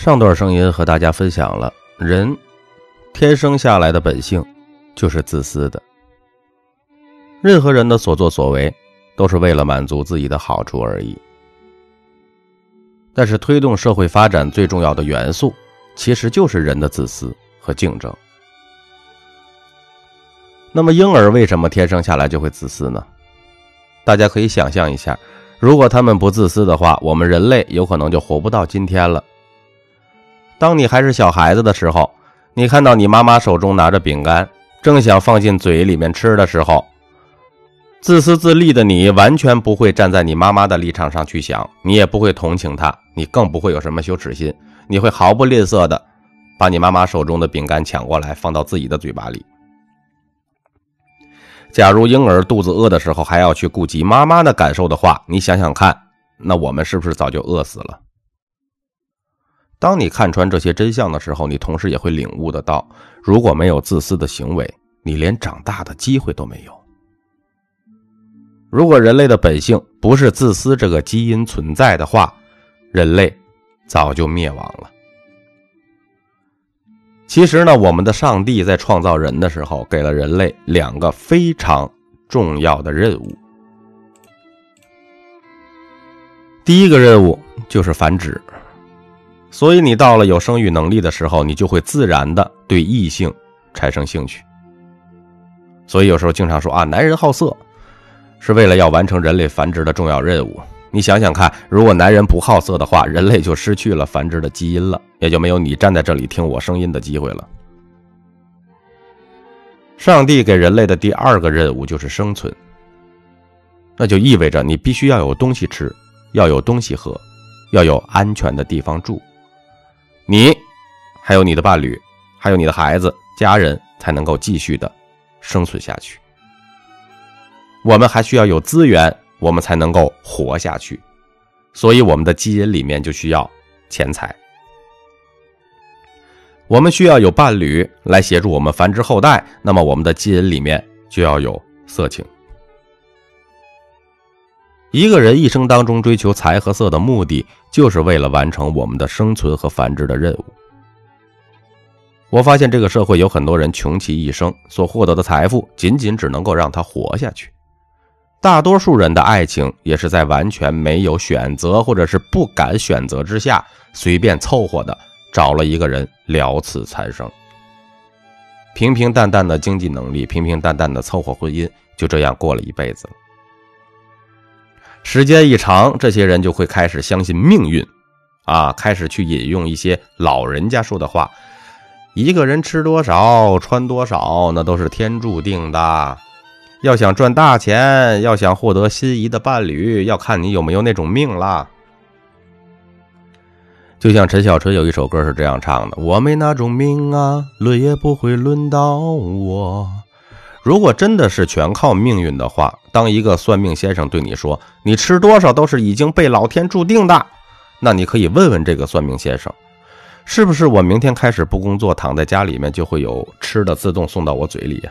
上段声音和大家分享了，人天生下来的本性就是自私的。任何人的所作所为都是为了满足自己的好处而已。但是，推动社会发展最重要的元素，其实就是人的自私和竞争。那么，婴儿为什么天生下来就会自私呢？大家可以想象一下，如果他们不自私的话，我们人类有可能就活不到今天了。当你还是小孩子的时候，你看到你妈妈手中拿着饼干，正想放进嘴里面吃的时候，自私自利的你完全不会站在你妈妈的立场上去想，你也不会同情她，你更不会有什么羞耻心，你会毫不吝啬的把你妈妈手中的饼干抢过来放到自己的嘴巴里。假如婴儿肚子饿的时候还要去顾及妈妈的感受的话，你想想看，那我们是不是早就饿死了？当你看穿这些真相的时候，你同时也会领悟得到，如果没有自私的行为，你连长大的机会都没有。如果人类的本性不是自私这个基因存在的话，人类早就灭亡了。其实呢，我们的上帝在创造人的时候，给了人类两个非常重要的任务。第一个任务就是繁殖。所以，你到了有生育能力的时候，你就会自然的对异性产生兴趣。所以，有时候经常说啊，男人好色，是为了要完成人类繁殖的重要任务。你想想看，如果男人不好色的话，人类就失去了繁殖的基因了，也就没有你站在这里听我声音的机会了。上帝给人类的第二个任务就是生存，那就意味着你必须要有东西吃，要有东西喝，要有安全的地方住。你，还有你的伴侣，还有你的孩子、家人，才能够继续的生存下去。我们还需要有资源，我们才能够活下去。所以，我们的基因里面就需要钱财。我们需要有伴侣来协助我们繁殖后代，那么我们的基因里面就要有色情。一个人一生当中追求财和色的目的，就是为了完成我们的生存和繁殖的任务。我发现这个社会有很多人穷其一生所获得的财富，仅仅只能够让他活下去。大多数人的爱情也是在完全没有选择或者是不敢选择之下，随便凑合的找了一个人了此残生。平平淡淡的经济能力，平平淡淡的凑合婚姻，就这样过了一辈子了。时间一长，这些人就会开始相信命运，啊，开始去引用一些老人家说的话：“一个人吃多少，穿多少，那都是天注定的。要想赚大钱，要想获得心仪的伴侣，要看你有没有那种命啦。”就像陈小春有一首歌是这样唱的：“我没那种命啊，轮也不会轮到我。”如果真的是全靠命运的话，当一个算命先生对你说“你吃多少都是已经被老天注定的”，那你可以问问这个算命先生，是不是我明天开始不工作，躺在家里面就会有吃的自动送到我嘴里呀？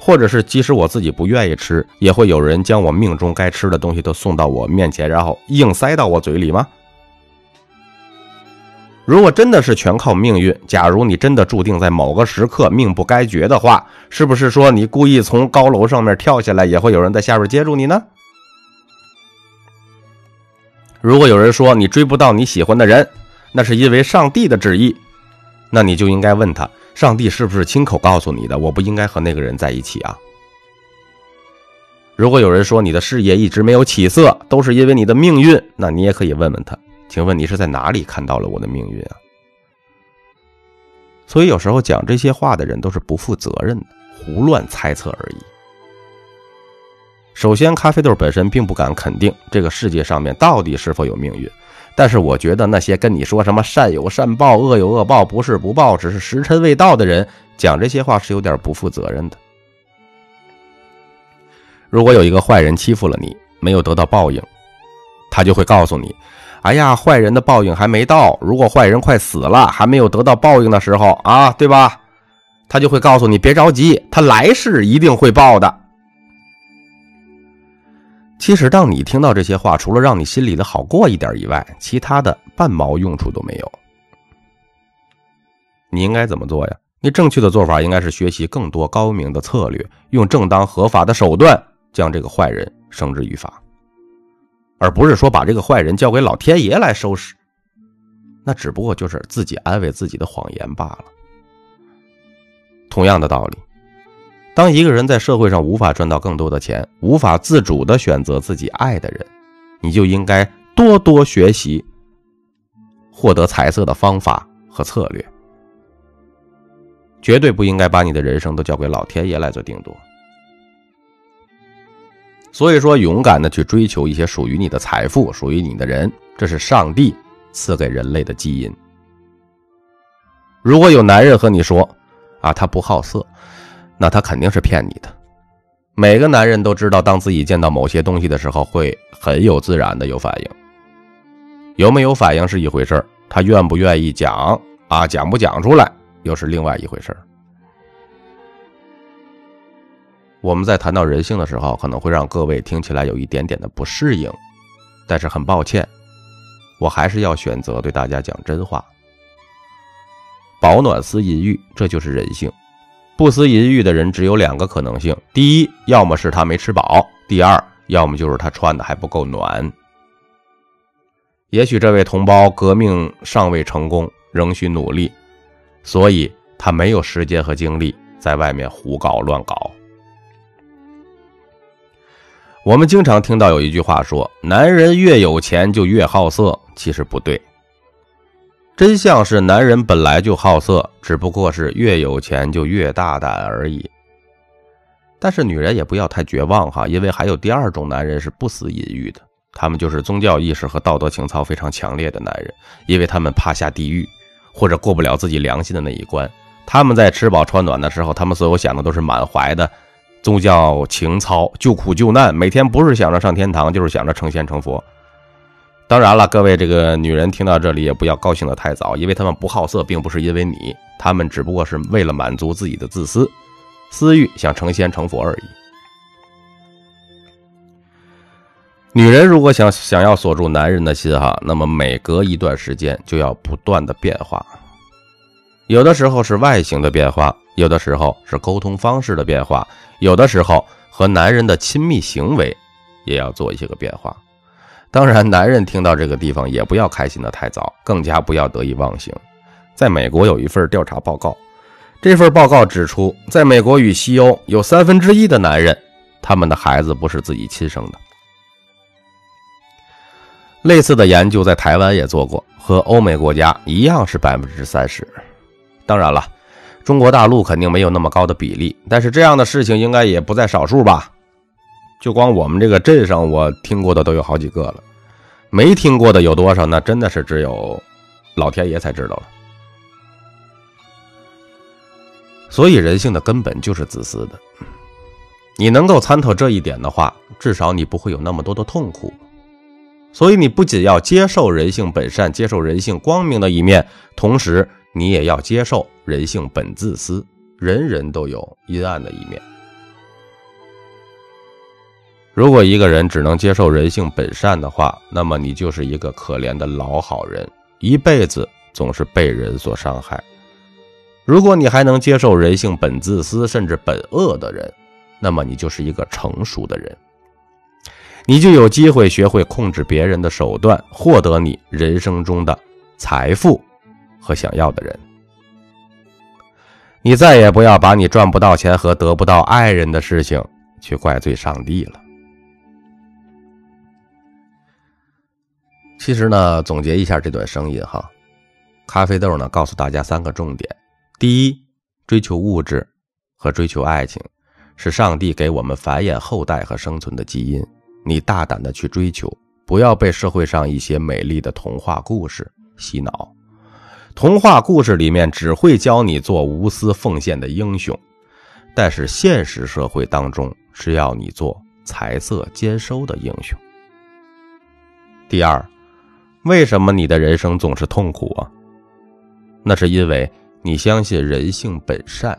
或者是即使我自己不愿意吃，也会有人将我命中该吃的东西都送到我面前，然后硬塞到我嘴里吗？如果真的是全靠命运，假如你真的注定在某个时刻命不该绝的话，是不是说你故意从高楼上面跳下来，也会有人在下边接住你呢？如果有人说你追不到你喜欢的人，那是因为上帝的旨意，那你就应该问他，上帝是不是亲口告诉你的，我不应该和那个人在一起啊？如果有人说你的事业一直没有起色，都是因为你的命运，那你也可以问问他。请问你是在哪里看到了我的命运啊？所以有时候讲这些话的人都是不负责任的，胡乱猜测而已。首先，咖啡豆本身并不敢肯定这个世界上面到底是否有命运，但是我觉得那些跟你说什么善有善报、恶有恶报、不是不报，只是时辰未到的人，讲这些话是有点不负责任的。如果有一个坏人欺负了你，没有得到报应，他就会告诉你。哎呀，坏人的报应还没到。如果坏人快死了，还没有得到报应的时候啊，对吧？他就会告诉你别着急，他来世一定会报的。其实，当你听到这些话，除了让你心里的好过一点以外，其他的半毛用处都没有。你应该怎么做呀？你正确的做法应该是学习更多高明的策略，用正当合法的手段将这个坏人绳之于法，而不是说把这个坏人交给老天爷来收拾。那只不过就是自己安慰自己的谎言罢了。同样的道理，当一个人在社会上无法赚到更多的钱，无法自主的选择自己爱的人，你就应该多多学习获得财色的方法和策略。绝对不应该把你的人生都交给老天爷来做定夺。所以说，勇敢的去追求一些属于你的财富，属于你的人，这是上帝赐给人类的基因。如果有男人和你说，啊，他不好色，那他肯定是骗你的。每个男人都知道，当自己见到某些东西的时候，会很有自然的有反应。有没有反应是一回事他愿不愿意讲啊，讲不讲出来？又是另外一回事我们在谈到人性的时候，可能会让各位听起来有一点点的不适应，但是很抱歉，我还是要选择对大家讲真话。保暖思淫欲，这就是人性。不思淫欲的人只有两个可能性：第一，要么是他没吃饱；第二，要么就是他穿的还不够暖。也许这位同胞革命尚未成功，仍需努力。所以他没有时间和精力在外面胡搞乱搞。我们经常听到有一句话说：“男人越有钱就越好色。”其实不对，真相是男人本来就好色，只不过是越有钱就越大胆而已。但是女人也不要太绝望哈，因为还有第二种男人是不思淫欲的，他们就是宗教意识和道德情操非常强烈的男人，因为他们怕下地狱。或者过不了自己良心的那一关，他们在吃饱穿暖的时候，他们所有想的都是满怀的宗教情操，救苦救难，每天不是想着上天堂，就是想着成仙成佛。当然了，各位这个女人听到这里也不要高兴的太早，因为他们不好色，并不是因为你，他们只不过是为了满足自己的自私私欲，想成仙成佛而已。女人如果想想要锁住男人的心哈，那么每隔一段时间就要不断的变化，有的时候是外形的变化，有的时候是沟通方式的变化，有的时候和男人的亲密行为也要做一些个变化。当然，男人听到这个地方也不要开心的太早，更加不要得意忘形。在美国有一份调查报告，这份报告指出，在美国与西欧有三分之一的男人，他们的孩子不是自己亲生的。类似的研究在台湾也做过，和欧美国家一样是百分之三十。当然了，中国大陆肯定没有那么高的比例，但是这样的事情应该也不在少数吧？就光我们这个镇上，我听过的都有好几个了，没听过的有多少？那真的是只有老天爷才知道了。所以人性的根本就是自私的。你能够参透这一点的话，至少你不会有那么多的痛苦。所以，你不仅要接受人性本善，接受人性光明的一面，同时你也要接受人性本自私。人人都有阴暗的一面。如果一个人只能接受人性本善的话，那么你就是一个可怜的老好人，一辈子总是被人所伤害。如果你还能接受人性本自私，甚至本恶的人，那么你就是一个成熟的人。你就有机会学会控制别人的手段，获得你人生中的财富和想要的人。你再也不要把你赚不到钱和得不到爱人的事情去怪罪上帝了。其实呢，总结一下这段声音哈，咖啡豆呢告诉大家三个重点：第一，追求物质和追求爱情是上帝给我们繁衍后代和生存的基因。你大胆的去追求，不要被社会上一些美丽的童话故事洗脑。童话故事里面只会教你做无私奉献的英雄，但是现实社会当中是要你做财色兼收的英雄。第二，为什么你的人生总是痛苦啊？那是因为你相信人性本善，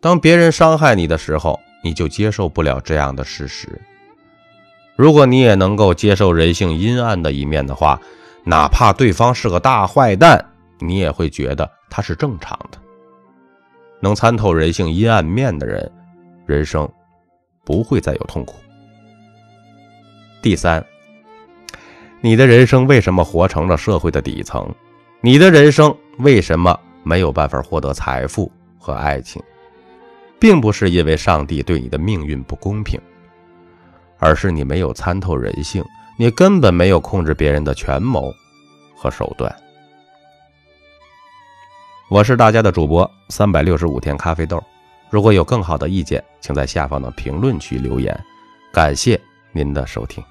当别人伤害你的时候，你就接受不了这样的事实。如果你也能够接受人性阴暗的一面的话，哪怕对方是个大坏蛋，你也会觉得它是正常的。能参透人性阴暗面的人，人生不会再有痛苦。第三，你的人生为什么活成了社会的底层？你的人生为什么没有办法获得财富和爱情？并不是因为上帝对你的命运不公平，而是你没有参透人性，你根本没有控制别人的权谋和手段。我是大家的主播三百六十五天咖啡豆，如果有更好的意见，请在下方的评论区留言。感谢您的收听。